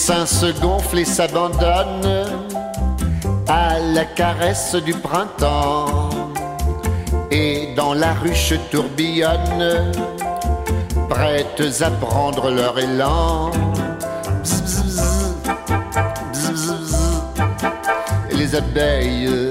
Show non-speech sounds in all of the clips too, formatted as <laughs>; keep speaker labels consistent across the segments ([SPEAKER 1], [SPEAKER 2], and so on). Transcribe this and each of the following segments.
[SPEAKER 1] seins se gonflent et s'abandonnent à la caresse du printemps. Et dans la ruche tourbillonnent, prêtes à prendre leur élan. Les abeilles.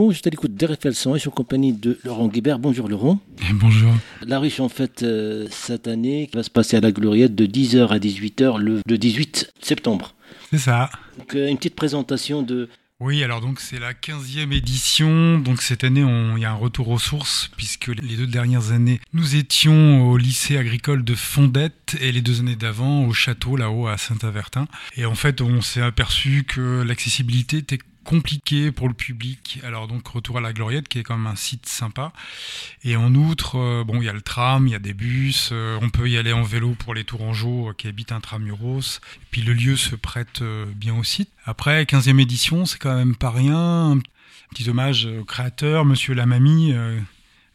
[SPEAKER 2] Bon, j'étais à l'écoute d'RFL 100 et je suis en compagnie de Laurent Guibert. Bonjour Laurent.
[SPEAKER 3] Et bonjour.
[SPEAKER 2] La ruche, en fait, euh, cette année, va se passer à la Gloriette de 10h à 18h le, le 18 septembre.
[SPEAKER 3] C'est ça.
[SPEAKER 2] Donc, euh, une petite présentation de...
[SPEAKER 3] Oui, alors donc c'est la 15e édition. Donc cette année, il y a un retour aux sources, puisque les deux dernières années, nous étions au lycée agricole de Fondette et les deux années d'avant au château là-haut à Saint-Avertin. Et en fait, on s'est aperçu que l'accessibilité était compliquée pour le public. Alors donc retour à la Gloriette, qui est quand même un site sympa. Et en outre, euh, bon, il y a le tram, il y a des bus, euh, on peut y aller en vélo pour les Tourangeaux euh, qui habitent intramuros. Et puis le lieu se prête bien au site. Après, 15e édition, c'est quand même pas rien. Un petit hommage au créateur, monsieur Lamamy, euh,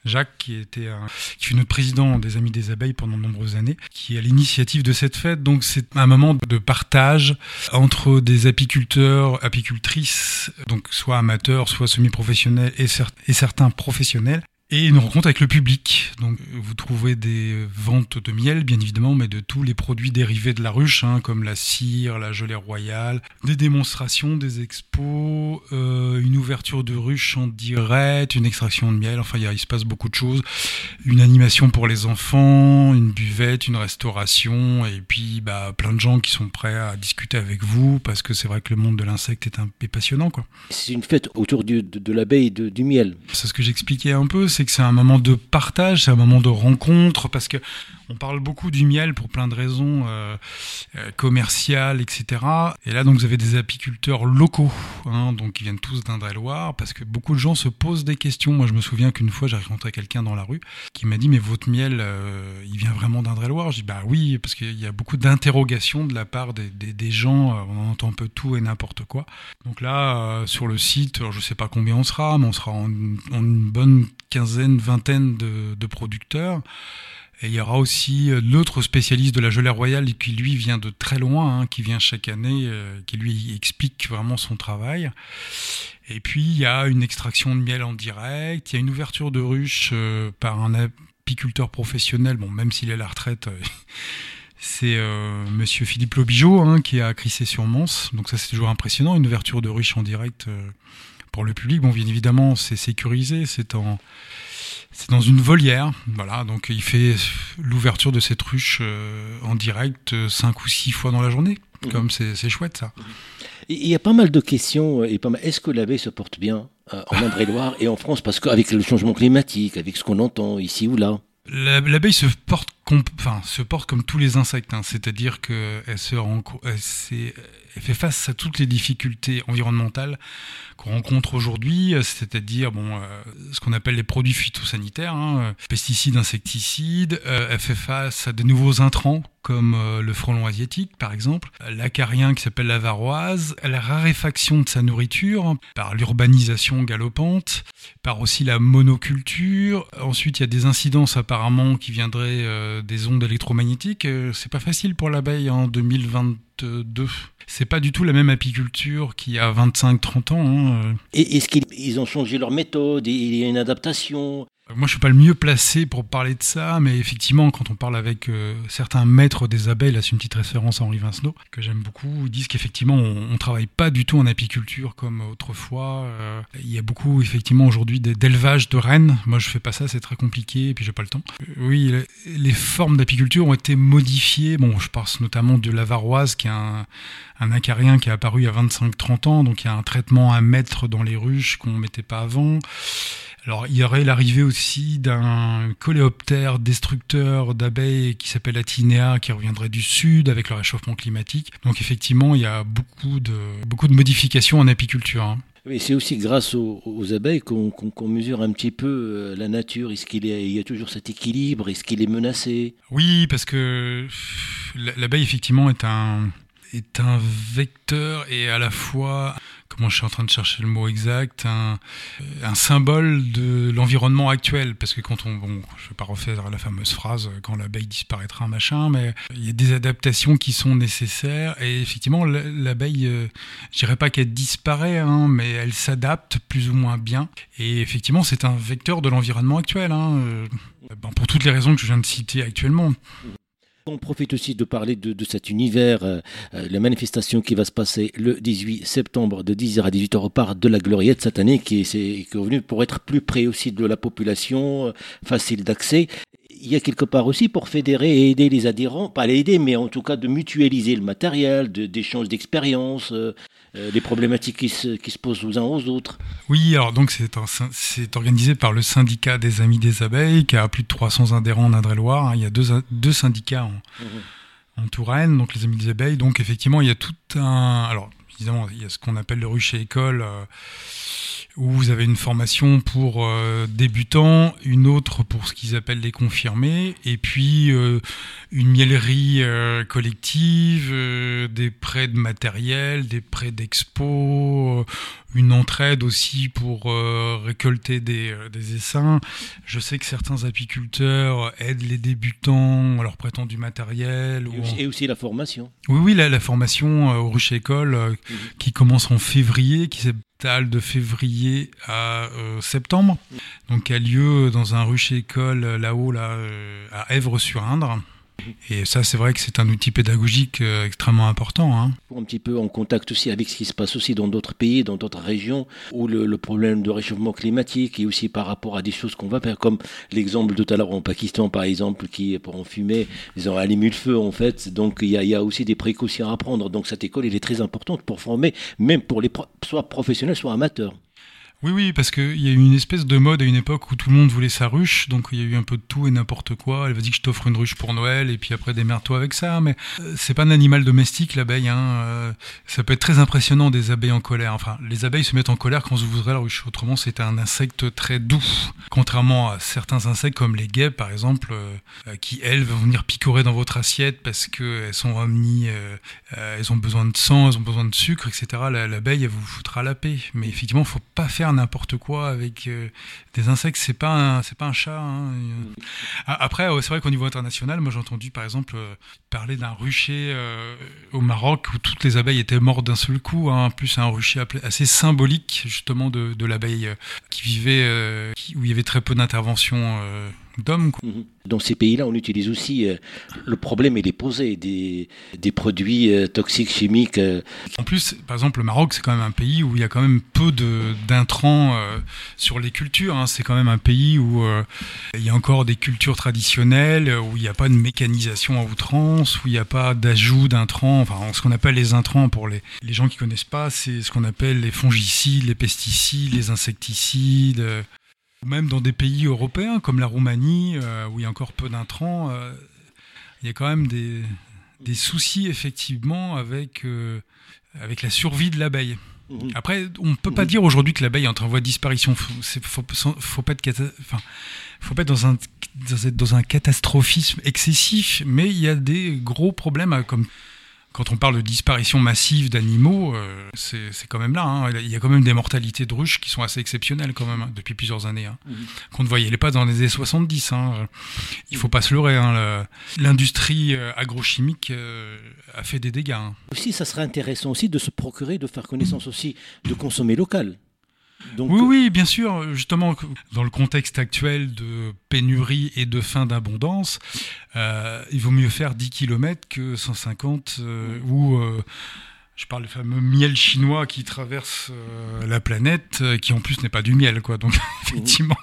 [SPEAKER 3] Jacques, qui était un, qui fut notre président des Amis des Abeilles pendant de nombreuses années, qui est à l'initiative de cette fête. Donc c'est un moment de partage entre des apiculteurs, apicultrices, donc soit amateurs, soit semi-professionnels et, et certains professionnels. Et une rencontre avec le public. Donc, vous trouvez des ventes de miel, bien évidemment, mais de tous les produits dérivés de la ruche, hein, comme la cire, la gelée royale, des démonstrations, des expos, euh, une ouverture de ruche en direct, une extraction de miel. Enfin, il, y a- il se passe beaucoup de choses. Une animation pour les enfants, une buvette, une restauration, et puis bah, plein de gens qui sont prêts à discuter avec vous, parce que c'est vrai que le monde de l'insecte est un est passionnant.
[SPEAKER 2] C'est une fête autour du- de, de l'abeille et de- du miel.
[SPEAKER 3] C'est ce que j'expliquais un peu, c'est que c'est un moment de partage, c'est un moment de rencontre, parce que on parle beaucoup du miel pour plein de raisons euh, euh, commerciales, etc. Et là, donc, vous avez des apiculteurs locaux, hein, donc qui viennent tous d'Indre-et-Loire, parce que beaucoup de gens se posent des questions. Moi, je me souviens qu'une fois, j'ai rencontré quelqu'un dans la rue qui m'a dit, mais votre miel, euh, il vient vraiment d'Indre-et-Loire? Je dis, bah oui, parce qu'il y a beaucoup d'interrogations de la part des, gens, euh, on entend un peu tout et n'importe quoi. Donc là, euh, sur le site, je sais pas combien on sera, mais on sera en, en une bonne quinzaine, vingtaine de, de producteurs. Et il y aura aussi euh, l'autre spécialiste de la gelée royale qui lui vient de très loin, hein, qui vient chaque année, euh, qui lui explique vraiment son travail. Et puis il y a une extraction de miel en direct, il y a une ouverture de ruche euh, par un apiculteur professionnel, bon même s'il est à la retraite. euh, <laughs> c'est euh, Monsieur Philippe Lobigeau hein, qui est à Crissé-sur-Mance. Donc ça c'est toujours impressionnant, une ouverture de ruche en direct euh, pour le public. Bon, bien évidemment, c'est sécurisé, c'est en c'est dans une volière, voilà. Donc il fait l'ouverture de cette ruche euh, en direct euh, cinq ou six fois dans la journée.
[SPEAKER 2] Mhm.
[SPEAKER 3] Comme c'est chouette ça.
[SPEAKER 2] Il y a pas mal de questions. euh, Et pas mal... Est-ce que l'abeille se porte bien euh, en Indre-et-Loire et en France? Parce qu'avec le changement climatique, avec ce qu'on entend ici ou là.
[SPEAKER 3] La- L'abeille se porte, se porte comme tous les insectes, hein. c'est-à-dire qu'elle fait face à toutes les difficultés environnementales qu'on rencontre aujourd'hui, euh, c'est-à-dire bon, euh, ce qu'on appelle les produits phytosanitaires, hein, euh, pesticides, insecticides. Elle fait face à de nouveaux intrants comme le frelon asiatique, par exemple, l'acarien qui s'appelle la varoise, la raréfaction de sa nourriture par l'urbanisation galopante, par aussi la monoculture. Ensuite, il y a des incidences apparemment qui viendraient des ondes électromagnétiques. Euh, c'est pas facile pour l'abeille en 2022. C'est pas du tout la même apiculture qu'il y a 25-30 ans. hein.
[SPEAKER 2] Et est-ce qu'ils ils ont changé leur méthode Il y a une adaptation?
[SPEAKER 3] Moi, je suis pas le mieux placé pour parler de ça, mais effectivement, quand on parle avec euh, certains maîtres des abeilles, là, c'est une petite référence à Henri Vincenot, que j'aime beaucoup, ils disent qu'effectivement, on, on travaille pas du tout en apiculture comme autrefois. Euh, il y a beaucoup, effectivement, aujourd'hui d'élevage de rennes. Moi, je fais pas ça, c'est très compliqué, et puis j'ai pas le temps. Euh, oui, les, formes d'apiculture ont été modifiées. Bon, je pense notamment de la varoise, qui est un, un acarien qui est apparu il y a 25-30 ans, donc il y a un traitement à mettre dans les ruches qu'on mettait pas avant. Alors, il y aurait l'arrivée aussi d'un coléoptère destructeur d'abeilles qui s'appelle Atinea, qui reviendrait du sud avec le réchauffement climatique. Donc, effectivement, il y a beaucoup de, beaucoup de modifications en apiculture. hein.
[SPEAKER 2] Oui, c'est aussi grâce aux, aux abeilles qu'on qu'on mesure un petit peu euh, la nature. Est-ce qu'il est- y a toujours cet équilibre? Est-ce qu'il est menacé?
[SPEAKER 3] Oui, parce que l'abeille, effectivement, est un, est un vecteur et à la fois comment je suis en train de chercher le mot exact, un, symbole de l'environnement actuel. Parce que quand on, bon, je vais pas refaire la fameuse phrase quand l'abeille disparaîtra, machin, mais il y a des adaptations qui sont nécessaires. Et effectivement, l'abeille, euh, je dirais pas qu'elle disparaît, hein, mais elle s'adapte plus ou moins bien. Et effectivement, c'est un vecteur de l'environnement actuel. Hein, euh, ben, pour toutes les raisons que je viens de citer actuellement.
[SPEAKER 2] On profite aussi de parler de, cet univers, euh, euh, la manifestation qui va se passer le 18 septembre de 10h à 18h au parc de la Gloriette cette année, qui est, qui est revenu pour être plus près aussi de la population, euh, facile d'accès. Il y a quelque part aussi pour fédérer et aider les adhérents, pas les aider, mais en tout cas de mutualiser le matériel, d'échanges d'expériences, euh, les problématiques qui se, qui se, posent aux uns aux autres.
[SPEAKER 3] Oui, alors donc c'est organisé par le syndicat des Amis des Abeilles, qui a plus de 300 adhérents en Indre-et-Loire. Hein. Il y a deux, deux syndicats en, mmh. en, Touraine, donc les Amis des Abeilles. Donc effectivement, il y a tout un... Alors, évidemment, il y a ce qu'on appelle le rucher école. Euh, où vous avez une formation pour euh, débutants, une autre pour ce qu'ils appellent les confirmés, et puis euh, une miellerie euh, collective, des prêts de matériel, des prêts d'expo, une entraide aussi pour récolter des, des, essaims. Je sais que certains apiculteurs aident les débutants en leur prêtant du matériel.
[SPEAKER 2] Et, aussi, la formation.
[SPEAKER 3] Oui, oui, la, la formation au Ruche École mmh. qui commence en février, qui s'est de février à euh, septembre, donc a lieu dans un rucher école euh, là-haut, là, euh, à Èvres-sur-Indre. Et ça, c'est vrai que c'est un outil pédagogique euh, extrêmement important. Hein.
[SPEAKER 2] Un petit peu en contact aussi avec ce qui se passe aussi dans d'autres pays, dans d'autres régions, où le, problème de réchauffement climatique et aussi par rapport à des choses qu'on va faire, comme l'exemple tout à l'heure en Pakistan, par exemple, qui, pour en fumer, ils ont allumé le feu, en fait. Donc, il y, a, aussi des précautions à prendre. Donc, cette école, elle est très importante pour former, même pour les soit professionnels, soit amateurs.
[SPEAKER 3] Oui, oui, parce qu'il y a eu une espèce de mode à une époque où tout le monde voulait sa ruche, donc il y a eu un peu de tout et n'importe quoi. Elle va dire que je t'offre une ruche pour Noël, et puis après démerde-toi avec ça. Mais euh, c'est pas un animal domestique, l'abeille. Hein. Euh, ça peut être très impressionnant des abeilles en colère. Enfin, les abeilles se mettent en colère quand vous ouvrez la ruche. Autrement, c'est un insecte très doux. Contrairement à certains insectes comme les guêpes, par exemple, euh, qui elles vont venir picorer dans votre assiette parce qu'elles sont omni, elles ont besoin de sang, elles ont besoin de sucre, etc. L'abeille, elle vous foutra la paix. Mais effectivement, faut pas faire n'importe quoi avec euh, des insectes. C'est pas c'est pas un chat. Hein, euh. Après, c'est vrai qu'au niveau international, moi j'ai entendu par exemple euh, parler d'un rucher au Maroc où toutes les abeilles étaient mortes d'un seul coup. Hein. En plus, un rucher assez symbolique justement de, de l'abeille qui vivait où il y avait très peu d'intervention d'hommes. Mhm.
[SPEAKER 2] Dans ces pays-là, on utilise aussi, euh, le problème il est posé, des, des produits euh, toxiques, chimiques. Euh.
[SPEAKER 3] En plus, par exemple, le Maroc, c'est quand même un pays où il y a quand même peu d'intrants sur les cultures. Hein. C'est quand même un pays où il y a encore des cultures traditionnelles, où il n'y a pas de mécanisation à outrance, où il n'y a pas d'ajout d'intrants. Enfin, ce qu'on appelle les intrants, pour les, les gens qui connaissent pas, c'est ce qu'on appelle les fongicides, les pesticides, les insecticides même dans des pays européens comme la Roumanie, euh, où il y a encore peu d'intrants, euh, il y a quand même des, soucis effectivement avec, euh, avec la survie de l'abeille. Mhm. Après, on ne peut pas mhm. dire aujourd'hui que l'abeille est en voie de disparition. Il faut, faut, pas être, enfin, faut pas être dans un, dans un catastrophisme excessif, mais il y a des gros problèmes comme quand on parle de disparition massive d'animaux, euh, c'est quand même là. Hein. Il y a quand même des mortalités de ruches qui sont assez exceptionnelles quand même hein, depuis plusieurs années. Hein. Mhm. Qu'on ne voyait pas dans les années 70. Hein. Il faut pas se leurrer. L'industrie euh, agrochimique euh, a fait des dégâts.
[SPEAKER 2] Aussi, ça serait intéressant aussi de se procurer, de faire connaissance aussi, de consommer local
[SPEAKER 3] oui, oui, bien sûr. Justement, dans le contexte actuel de pénurie et de fin d'abondance, euh, il vaut mieux faire 10 km que 150 euh, ou... Euh, je parle du fameux miel chinois qui traverse la planète, qui en plus n'est pas du miel, quoi. Donc, <laughs> effectivement.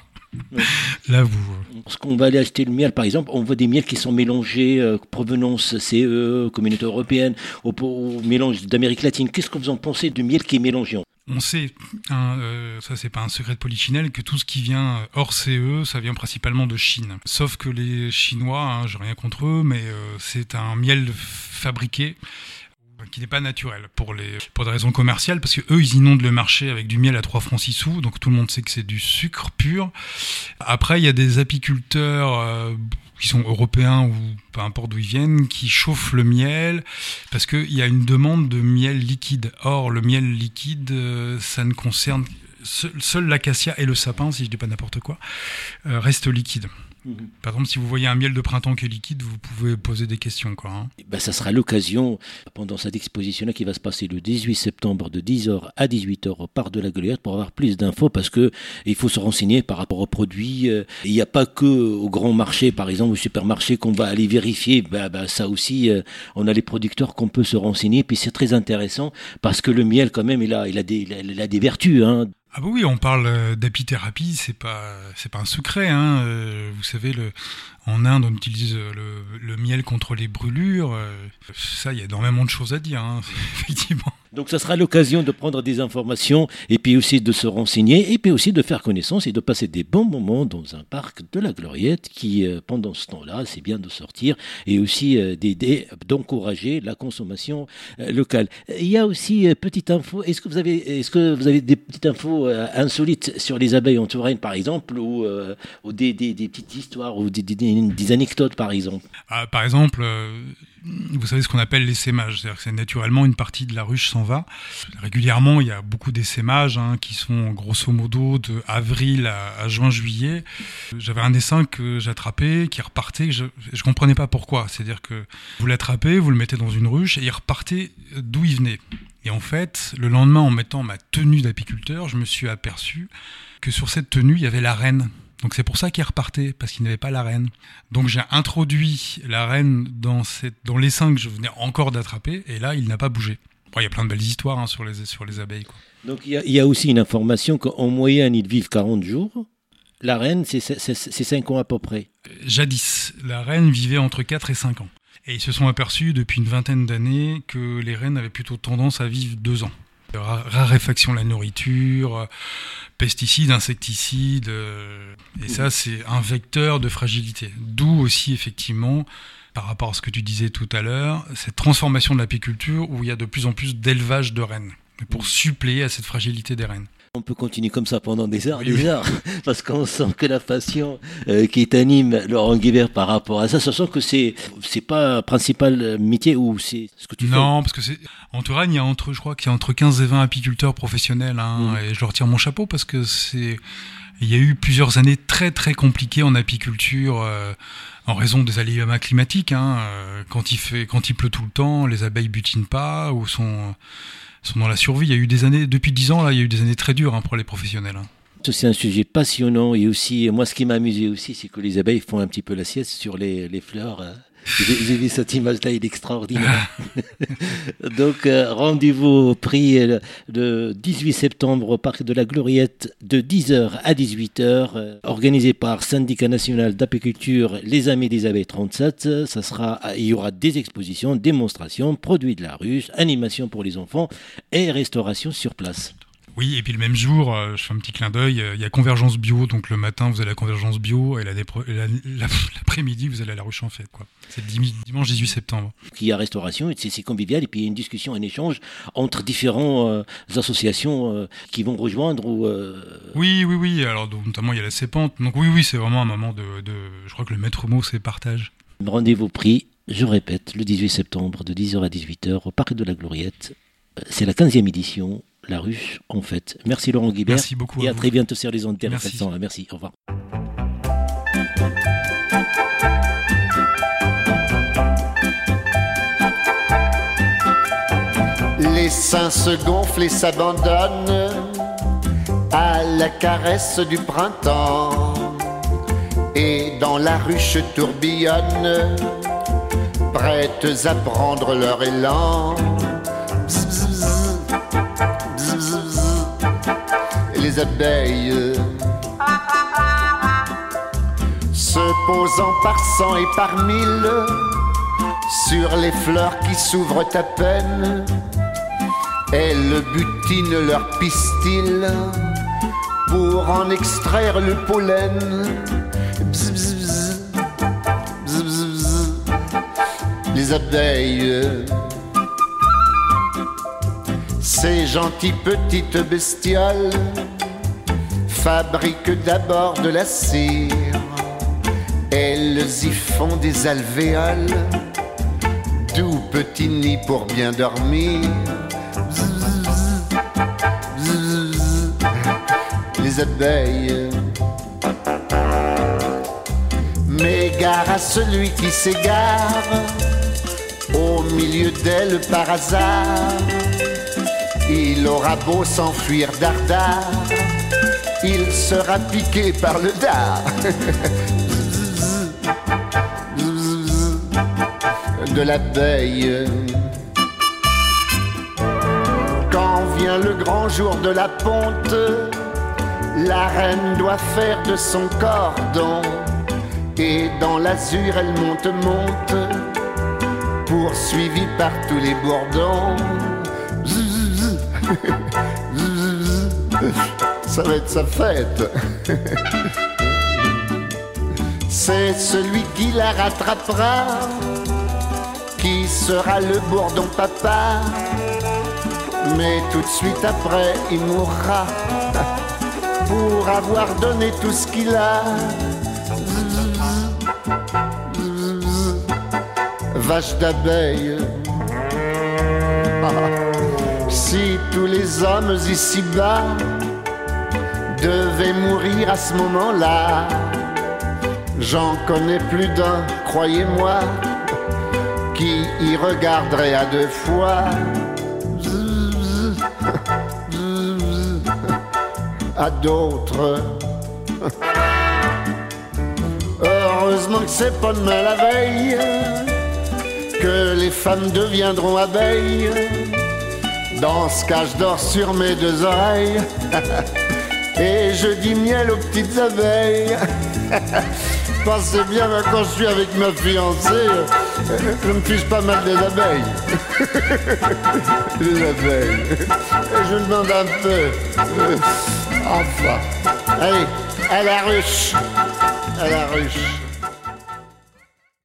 [SPEAKER 3] Là, vous.
[SPEAKER 2] Parce qu'on va aller acheter le miel, par exemple, on voit des miels qui sont mélangés, provenance CE, communauté européenne, au mélange d'Amérique latine. Qu'est-ce que vous en pensez du miel qui est mélangé
[SPEAKER 3] on sait, hein, euh, ça c'est pas un secret de polichinelle, que tout ce qui vient hors CE, ça vient principalement de Chine. Sauf que les Chinois, hein, j'ai rien contre eux, mais euh, c'est un miel fabriqué qui n'est pas naturel pour des raisons commerciales parce que eux ils inondent le marché avec du miel à 3 francs 6 sous donc tout le monde sait que c'est du sucre pur après il y a des apiculteurs euh, qui sont européens ou peu importe d'où ils viennent, qui chauffent le miel parce qu'il y a une demande de miel liquide. Or, le miel liquide, euh, ça ne concerne seul, l'acacia et le sapin, si je dis pas n'importe quoi, euh, restent liquides. Mhm. Par exemple, si vous voyez un miel de printemps qui est liquide, vous pouvez poser des questions. Quoi, hein.
[SPEAKER 2] ben, ça sera l'occasion, pendant cette exposition-là, qui va se passer le 18 septembre de 10h à 18h au Parc de la Goliath, pour avoir plus d'infos, parce que il faut se renseigner par rapport aux produits. Euh, il n'y a pas que au grand marché, par exemple, au supermarché, qu'on va aller vérifier. Ben, ben, ça aussi, euh, on a les producteurs qu'on peut se renseigner. Puis c'est très intéressant, parce que le miel, quand même, il a, il a, des, il a des vertus. Hein.
[SPEAKER 3] Ah bah oui, on parle euh, d'apithérapie, c'est pas c'est pas un secret. Hein. Euh, vous savez, le, en Inde, on utilise le, le miel contre les brûlures. Euh, ça, il y a énormément de choses à dire, hein, <laughs> effectivement.
[SPEAKER 2] Donc ça sera l'occasion de prendre des informations et puis aussi de se renseigner et puis aussi de faire connaissance et de passer des bons moments dans un parc de la Gloriette qui, euh, pendant ce temps-là, c'est bien de sortir et aussi euh, d'aider, d'encourager la consommation euh, locale. Il y a aussi petite info. Est-ce que vous avez, est-ce que vous avez des petites infos insolites sur les abeilles en Touraine, par exemple, ou, des, petites histoires ou des, des anecdotes, par exemple?
[SPEAKER 3] Ah, Par exemple vous savez ce qu'on appelle l'essaimage, c'est-à-dire que c'est naturellement une partie de la ruche s'en va. Régulièrement, il y a beaucoup d'essaimages hein, qui sont grosso modo de avril à, juin-juillet. J'avais un essaim que j'attrapais, qui repartait, je, je comprenais pas pourquoi. C'est-à-dire que vous l'attrapez, vous le mettez dans une ruche et il repartait d'où il venait. Et en fait, le lendemain, en mettant ma tenue d'apiculteur, je me suis aperçu que sur cette tenue, il y avait la reine donc c'est pour ça qu'il repartait, parce qu'il n'avait pas la reine. Donc j'ai introduit la reine dans, cette, dans l'essaim que je venais encore d'attraper, et là, il n'a pas bougé. il y a plein de belles histoires hein, sur, les, sur les abeilles. Quoi.
[SPEAKER 2] Donc il y, a, aussi une information qu'en moyenne, ils vivent 40 jours. La reine, c'est 5 ans à peu près.
[SPEAKER 3] Jadis, la reine vivait entre 4 et 5 ans. Et ils se sont aperçus depuis une vingtaine d'années que les reines avaient plutôt tendance à vivre 2 ans raréfaction de la nourriture, pesticides, insecticides, euh, et ça c'est un vecteur de fragilité. D'où aussi effectivement, par rapport à ce que tu disais tout à l'heure, cette transformation de l'apiculture où il y a de plus en plus d'élevage de rennes, pour suppléer à cette fragilité des rennes.
[SPEAKER 2] On peut continuer comme ça pendant des heures, des heures, <laughs> parce qu'on sent que la passion euh, qui t'anime, Laurent Guibert, par rapport à ça, sent que c'est c'est pas principal métier ou c'est ce que tu
[SPEAKER 3] fais? Non, parce que c'est en Touraine, il y a entre, je crois qu'il y a entre 15 et 20 apiculteurs professionnels, hein, mm. et je leur tire mon chapeau parce que c'est il y a eu plusieurs années très très compliquées en apiculture. Euh, en raison des aléas climatiques, hein, euh, quand il fait, quand il pleut tout le temps, les abeilles butinent pas ou sont sont dans la survie. Il y a eu des années, depuis dix ans, là, il y a eu des années très dures hein, pour les professionnels. Hein.
[SPEAKER 2] C'est un sujet passionnant et aussi, moi, ce qui m'a amusé aussi, c'est que les abeilles font un petit peu la sieste sur les, les fleurs. Euh, j'ai vu cette image-là, il est extraordinaire. <laughs> Donc, euh, rendez-vous au prix le euh, 18 septembre au Parc de la Gloriette de 10h à 18h, euh, organisé par Syndicat National d'Apiculture Les Amis des Abeilles 37. Ça sera, il y aura des expositions, démonstrations, produits de la ruche, animation pour les enfants et restauration sur place.
[SPEAKER 3] Oui, et puis le même jour, euh, je fais un petit clin d'œil, euh, il y a Convergence Bio, donc le matin vous allez à la Convergence Bio, et <laughs> l'après-midi vous allez à la ruche en fête. C'est dimanche 18 septembre.
[SPEAKER 2] Il y a restauration, c'est convivial, et puis il y a une discussion, un échange entre différentes euh, associations qui vont rejoindre. Ou,
[SPEAKER 3] Oui, oui, oui, alors notamment il y a la Sépante, donc oui, oui, c'est vraiment un moment de, de, Je crois que le maître mot c'est partage.
[SPEAKER 2] Rendez-vous pris, je répète, le 18 septembre de 10h à 18h au Parc de la Gloriette. C'est la 15e édition la ruche en fait. Merci Laurent Guibert.
[SPEAKER 3] Merci beaucoup.
[SPEAKER 2] Et à, très bientôt sur les ondes Merci. Merci. Au revoir.
[SPEAKER 1] Les seins se gonflent et s'abandonnent à la caresse du printemps. Et dans la ruche tourbillonnent, prêtes à prendre leur élan les abeilles se posant par cent et par mille sur les fleurs qui s'ouvrent à peine. Elles butinent leur pistil pour en extraire le pollen. les abeilles ces gentilles petites bestioles fabriquent d'abord de la cire, Elles y font des alvéoles, tout petit nid pour bien dormir. Les abeilles. Mais gare à celui qui s'égare au milieu d'elles par hasard. Il aura beau s'enfuir dardard, il sera piqué par le dard. de l'abeille. Quand vient le grand jour de la ponte, la reine doit faire de son cordon. Et dans l'azur, elle monte, monte, poursuivie par tous les bourdons. <laughs> Ça va être sa fête. C'est celui qui la rattrapera qui sera le bourdon papa. Mais tout de suite après, il mourra pour avoir donné tout ce qu'il a. Vache d'abeille. <laughs> Si tous les hommes ici-bas devaient mourir à ce moment-là, j'en connais plus d'un, croyez-moi qui y regarderait à deux fois. À d'autres. Heureusement que c'est pas demain la veille que les femmes deviendront abeilles. Dans ce cas, je dors sur mes deux oreilles <laughs> et je dis miel aux petites abeilles. <laughs> Pensez bien, quand je suis avec ma fiancée, je me fiche pas mal des abeilles. <laughs> les abeilles. Je demande un peu. Enfin. Allez, à la ruche. À la ruche.